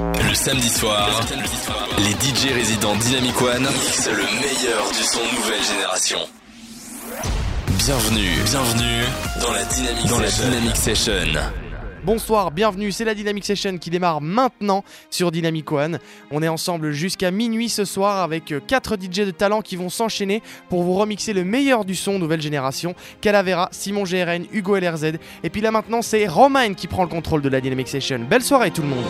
Le samedi soir, les DJ résidents Dynamic One mixent le meilleur du son nouvelle génération. Bienvenue, bienvenue dans la Dynamic, dans la Dynamic Session. Bonsoir, bienvenue, c'est la Dynamic Session qui démarre maintenant sur Dynamic One. On est ensemble jusqu'à minuit ce soir avec 4 DJ de talent qui vont s'enchaîner pour vous remixer le meilleur du son nouvelle génération. Calavera, Simon GRN, Hugo LRZ. Et puis là maintenant c'est Romain qui prend le contrôle de la Dynamic Session. Belle soirée tout le monde.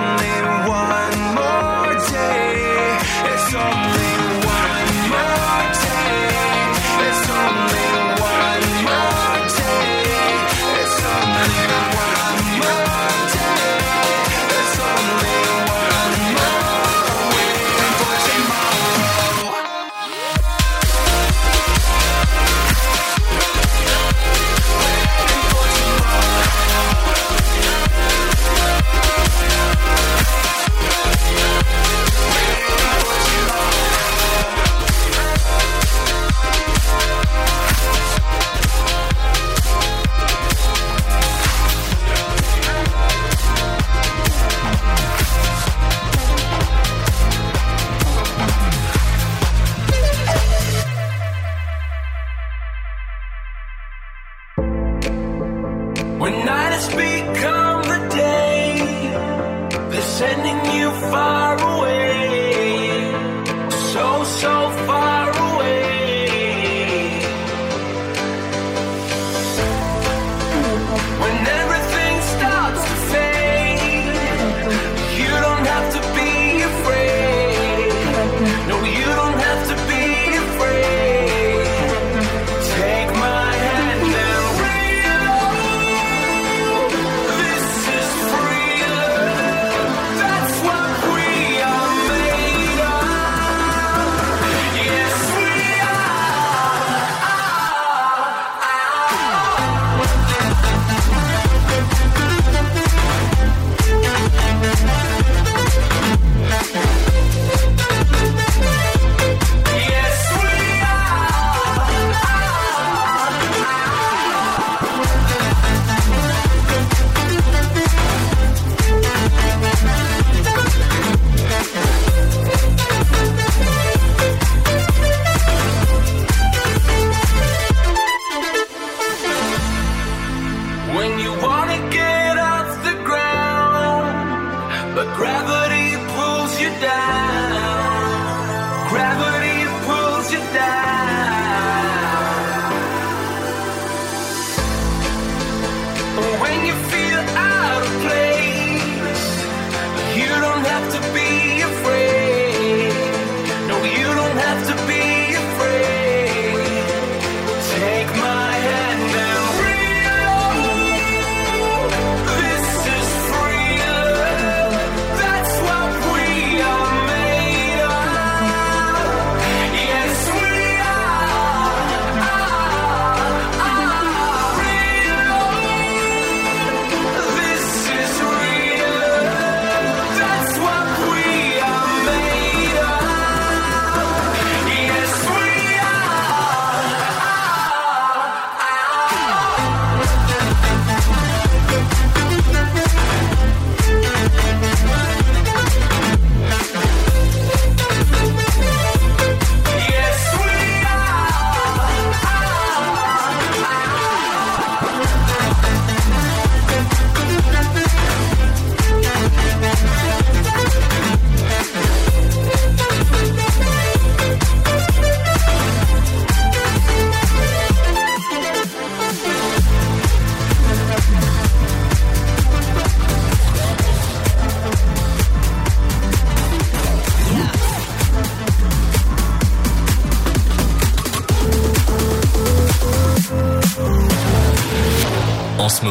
One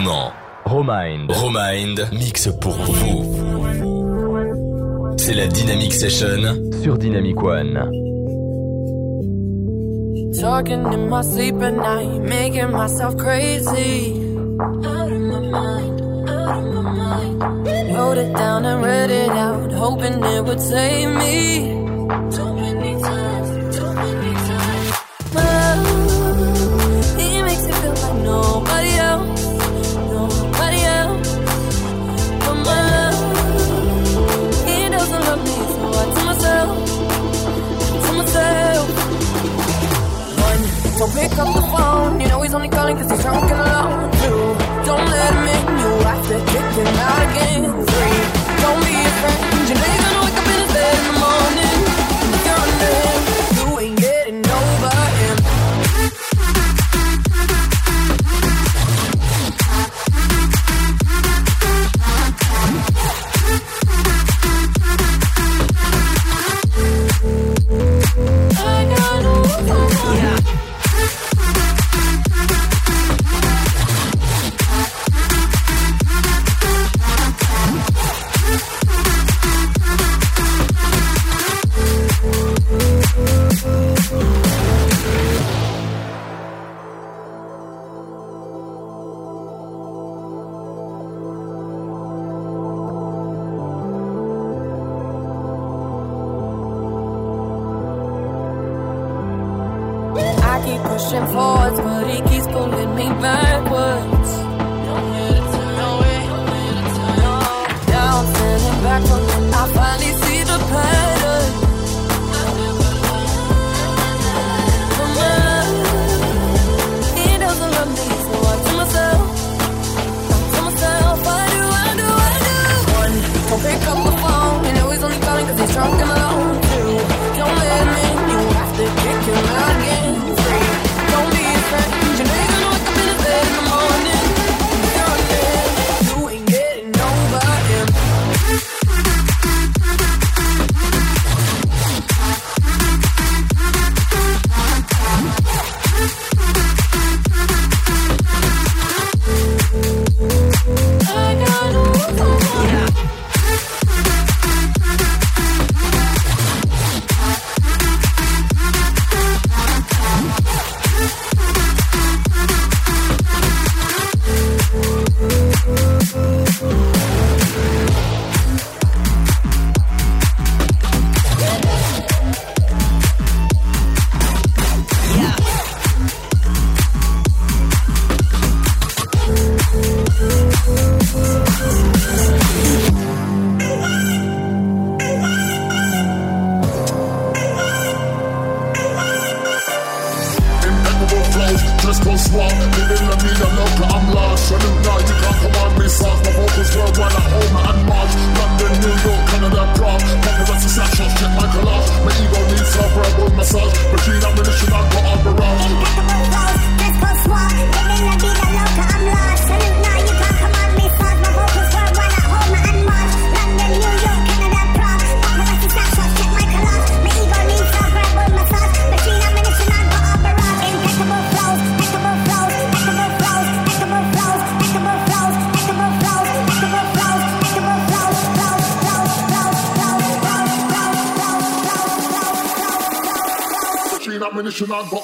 moment. Romind. Romind mixe pour vous. C'est la Dynamic Session sur Dynamic One. Talking in my sleep at night, making myself crazy. Out of my mind, out of my mind. Wrote it down and read it out, hoping it would save me. So pick up the phone, you know he's only calling cause he's drunk and alone. Two, don't let him in, you have to kick him out again. Three, don't be afraid. keep pushing forwards, but he keeps pulling me backwards. massage Machine out Revolution not go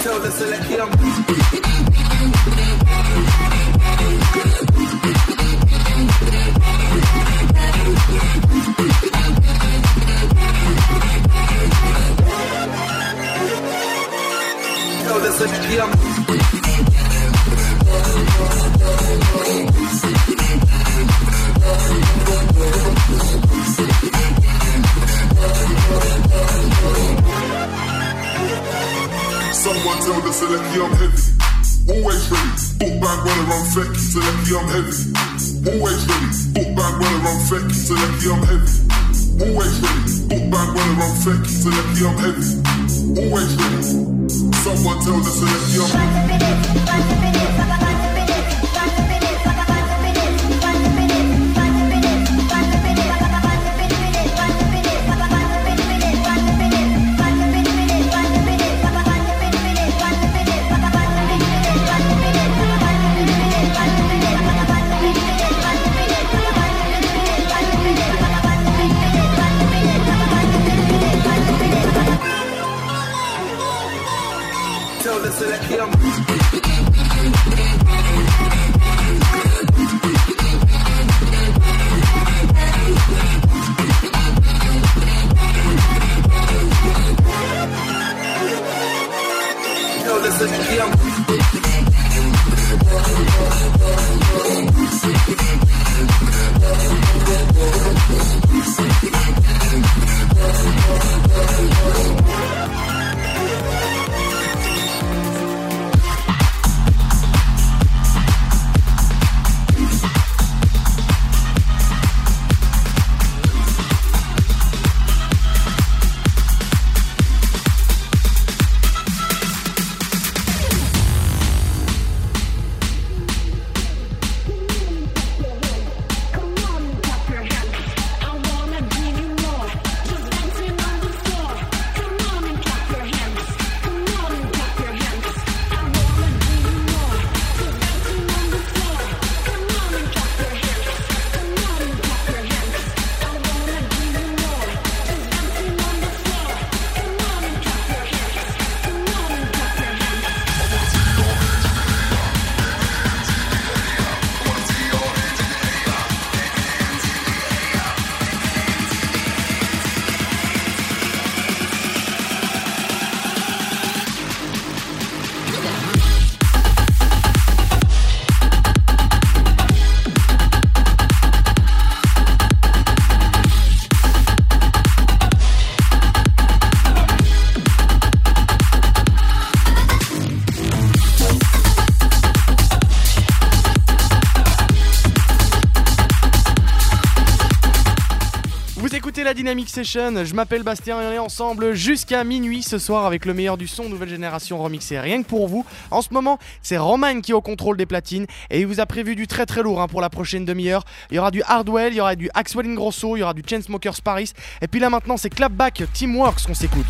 Select young. Tell the select young. Someone tell the Selecki I'm heavy. Always ready. Book bang when I'm fecky. Selecki I'm heavy. Always ready. Book bang when I'm fecky. Selecki I'm heavy. Always ready. Book bang when I'm fecky. Selecki I'm heavy. Always ready. Someone tell the Selecki I'm heavy. Dynamic Session, je m'appelle Bastien et on est ensemble jusqu'à minuit ce soir avec le meilleur du son nouvelle génération remixé rien que pour vous. En ce moment, c'est Roman qui est au contrôle des platines et il vous a prévu du très très lourd hein, pour la prochaine demi-heure. Il y aura du Hardwell, il y aura du Axwell Ingrosso, il y aura du Chainsmokers Paris et puis là maintenant c'est Clapback Teamworks qu'on s'écoute.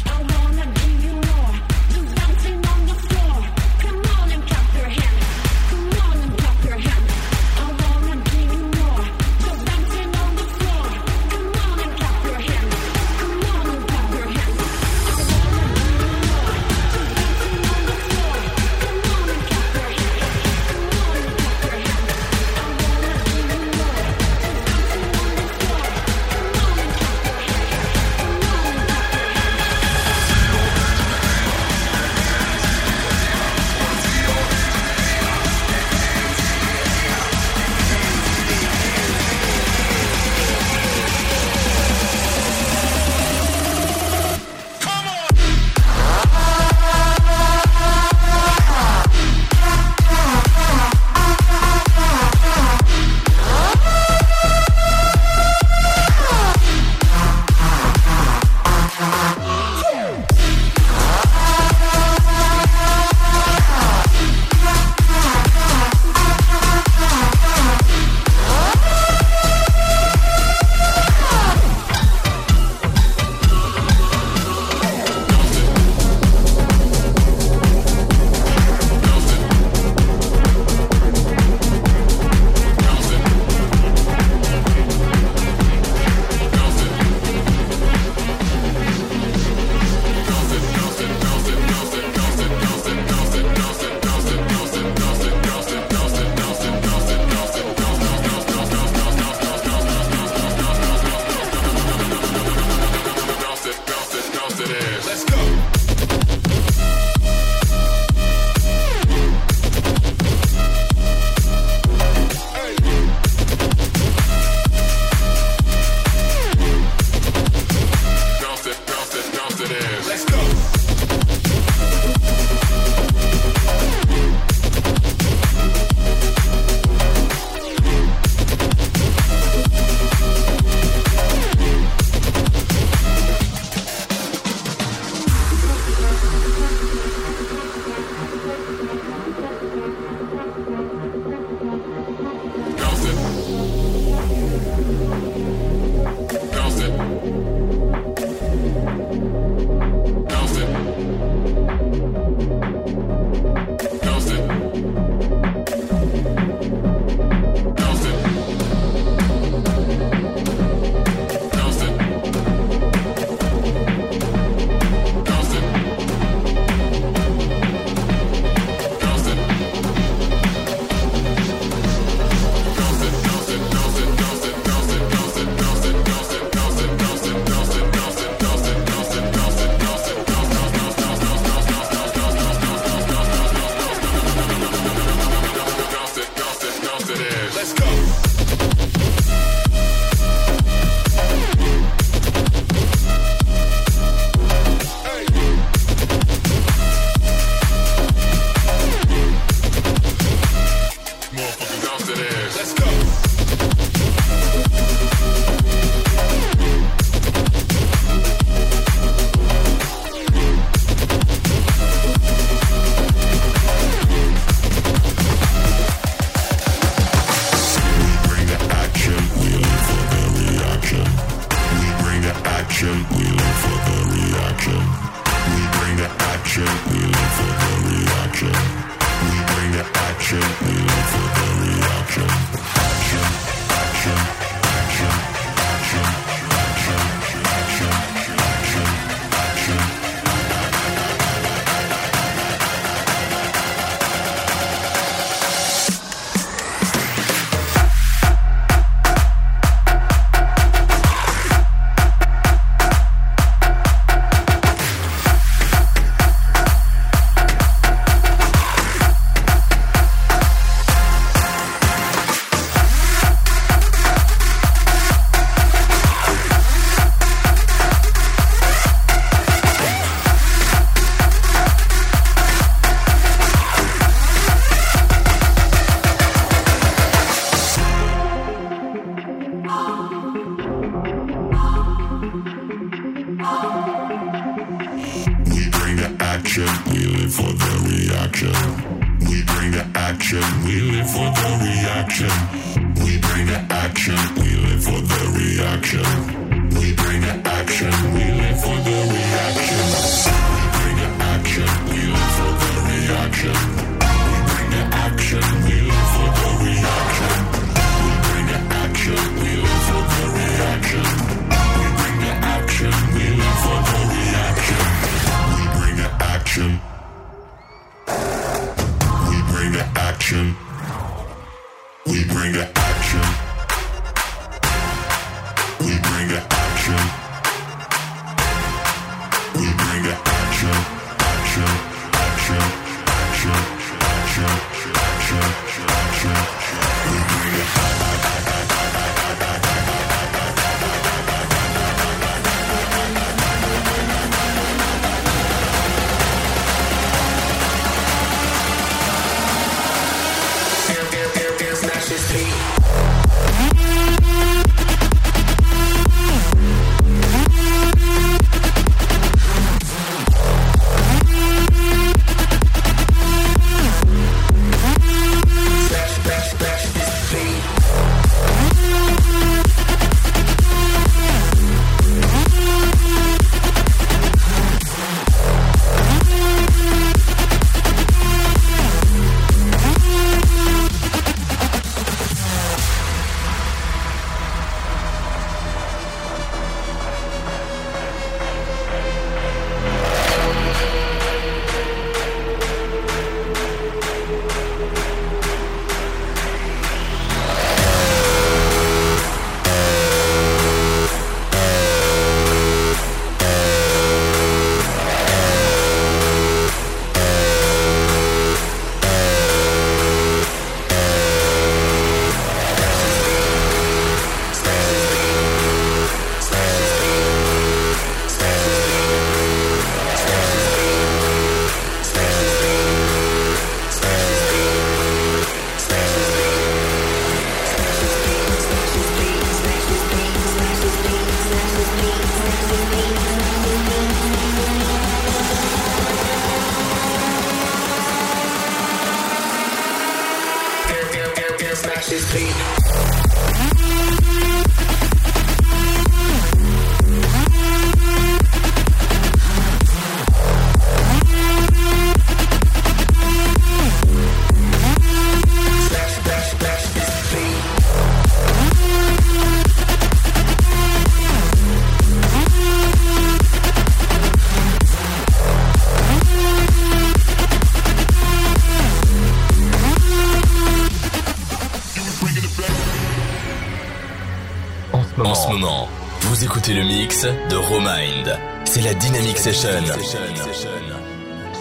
C'est la Dynamic Session.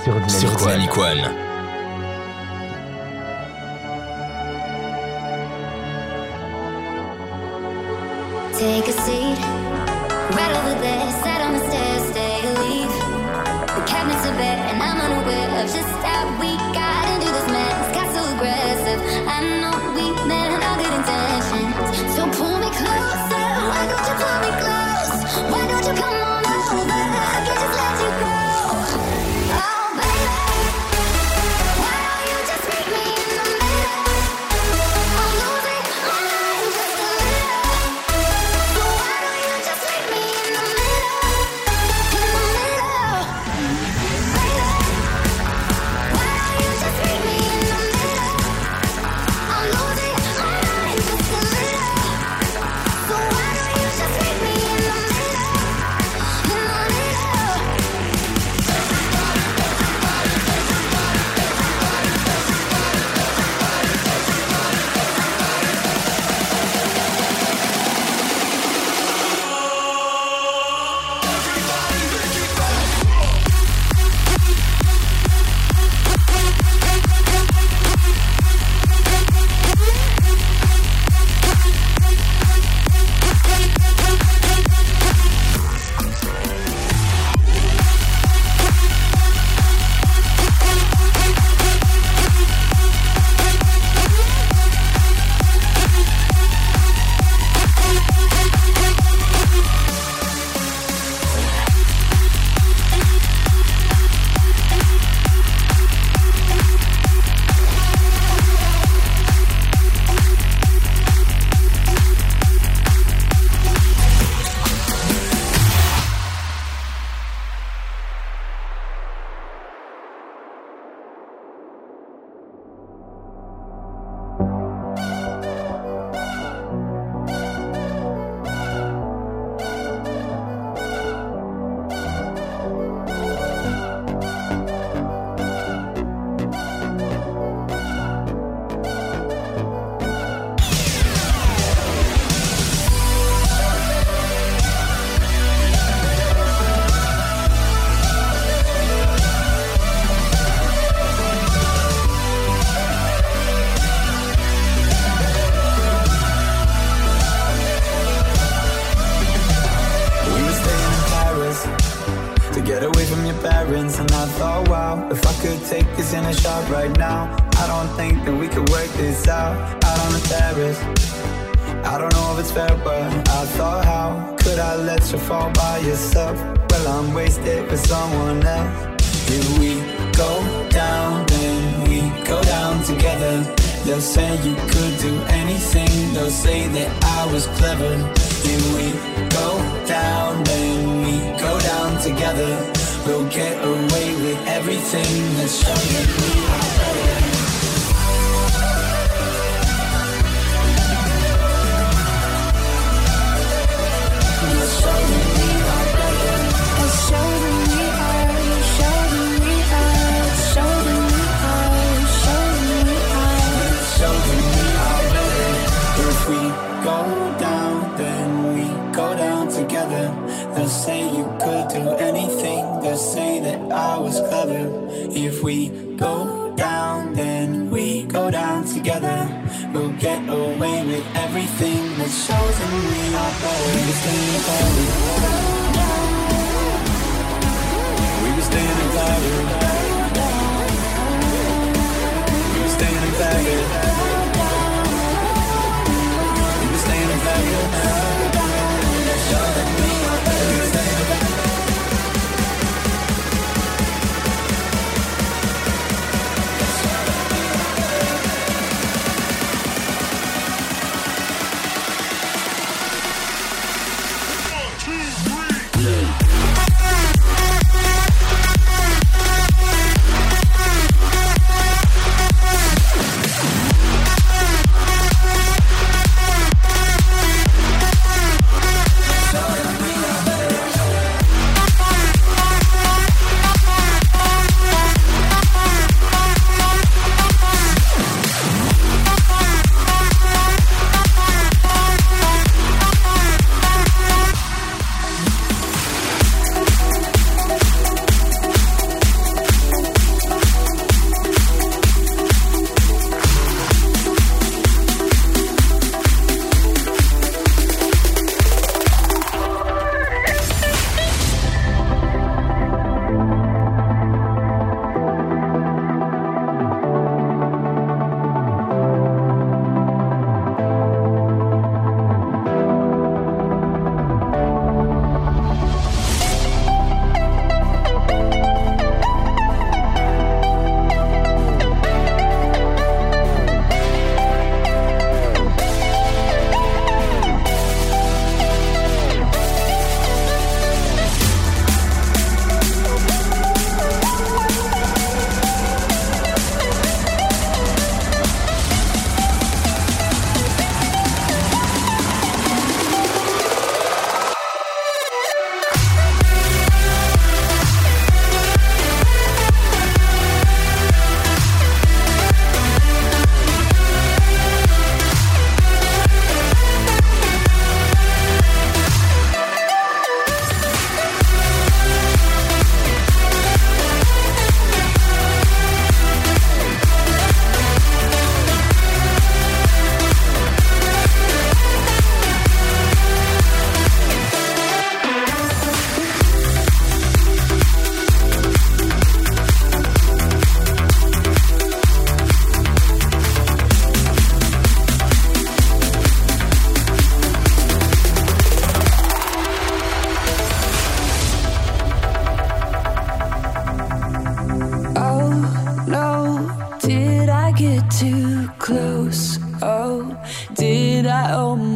Sur Dynamic, Sur Dynamic One. would say that I was clever. Then we go down, then we go down together. We'll get away with everything that's shown that we are better. I was clever. If we go down, then we go down together. We'll get away with everything that shows, and we are better. We were standing clever. We were standing clever. We were staying clever. too close. Oh, did I almost?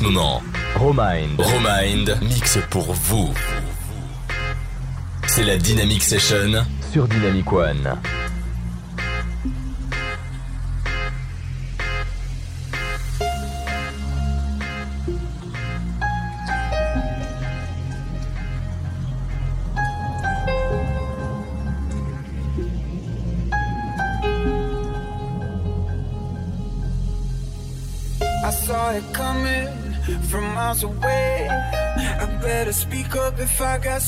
moment, Romind, Romind mixe pour vous. C'est la Dynamic Session sur Dynamic One.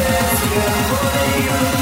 Yes, you're holding.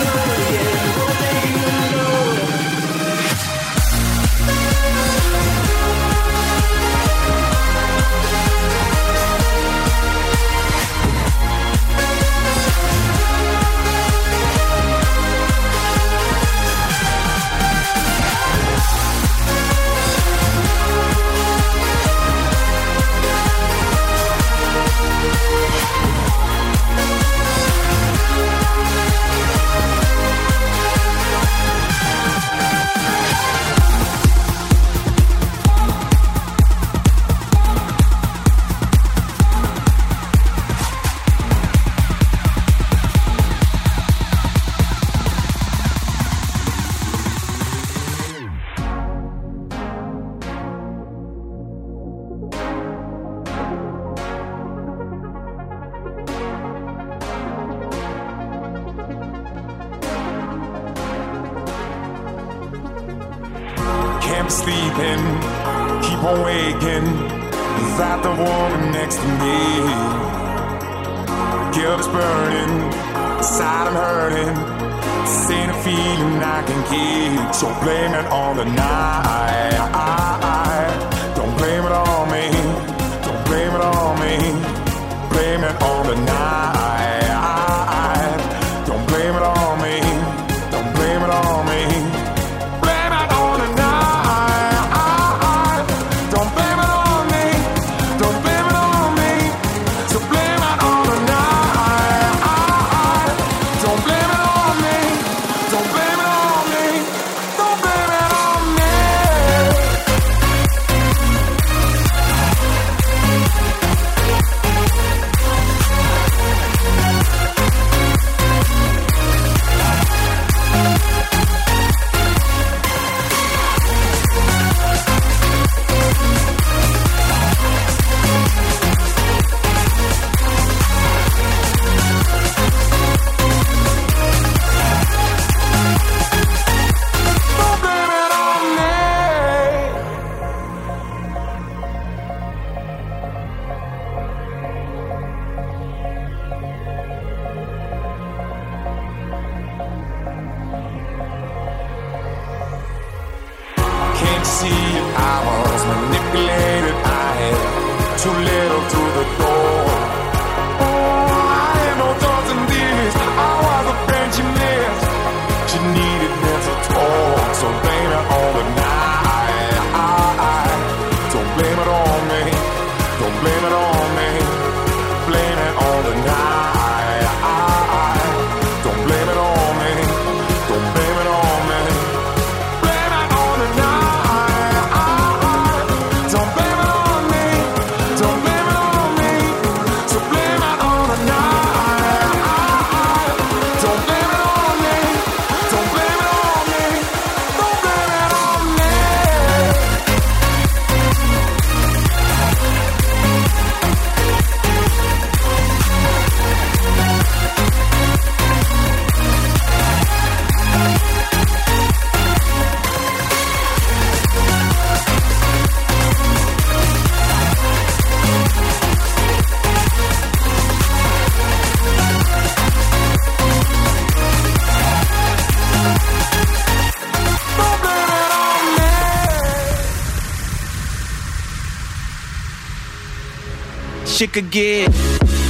shit could get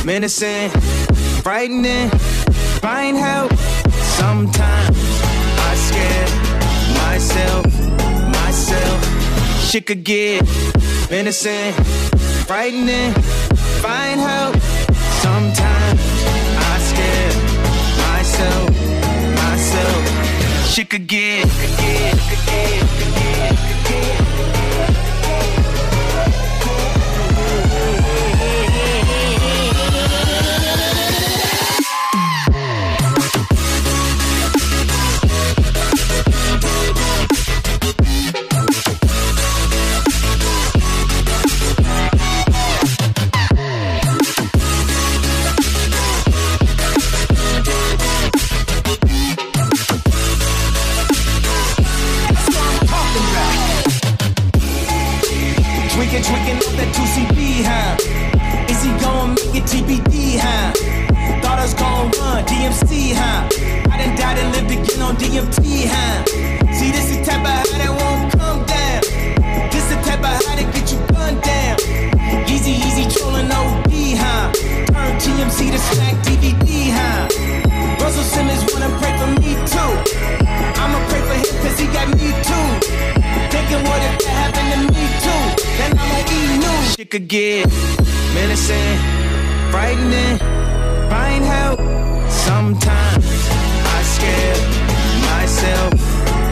menacing, frightening. Find help. Sometimes I scare myself, myself. Shit could get menacing, frightening. Find help. Sometimes I scare myself, myself. Shit could get, could get, could get, could get. could get menacing, frightening, find help. Sometimes I scare myself,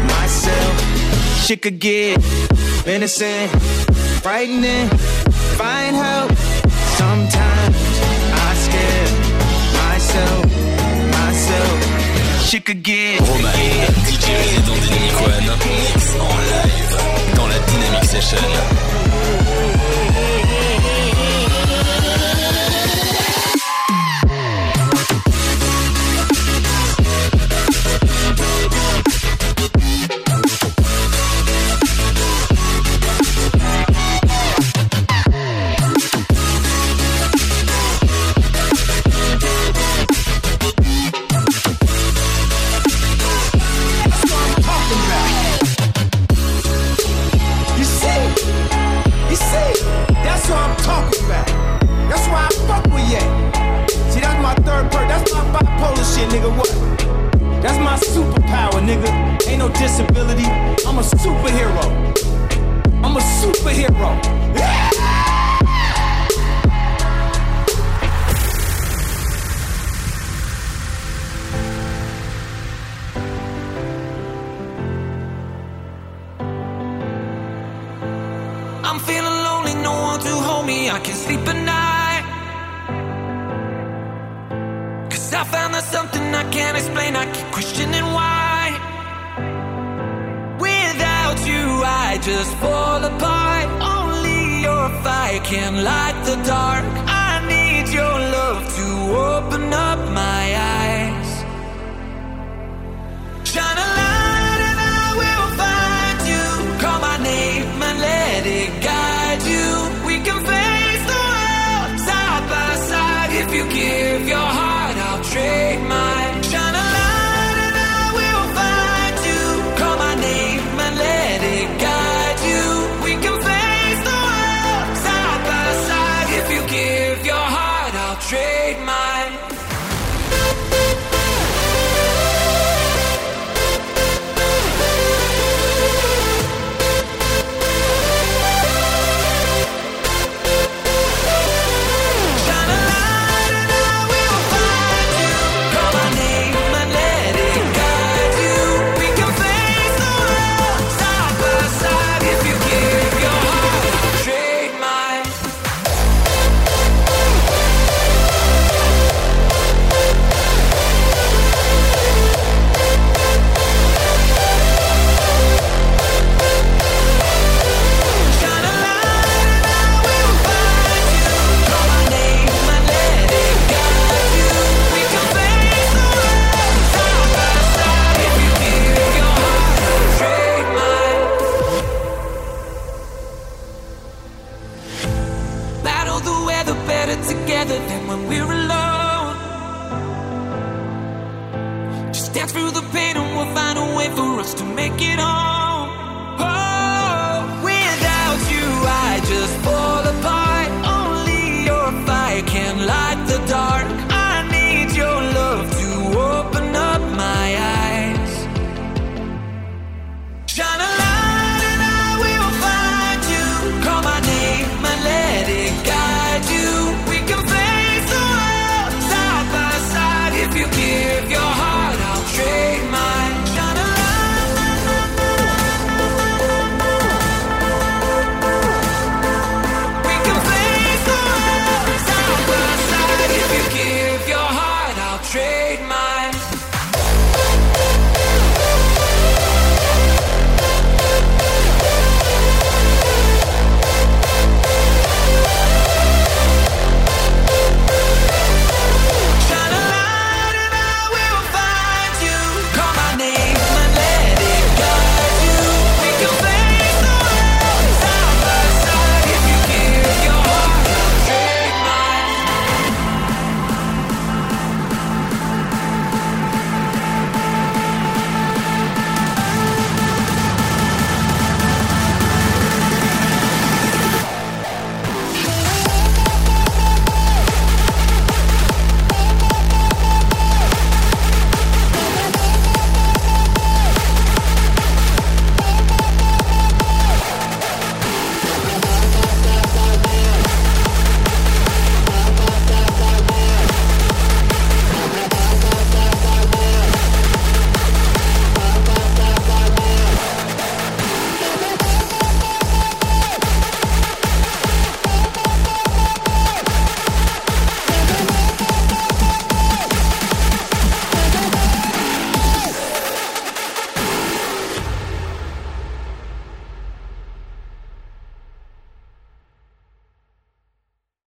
myself. Shit could get menacing, frightening, find help. Sometimes I scare myself, myself. Shit could get. Romain, DJ résident Dynamic One, mix en live dans la Dynamic Session.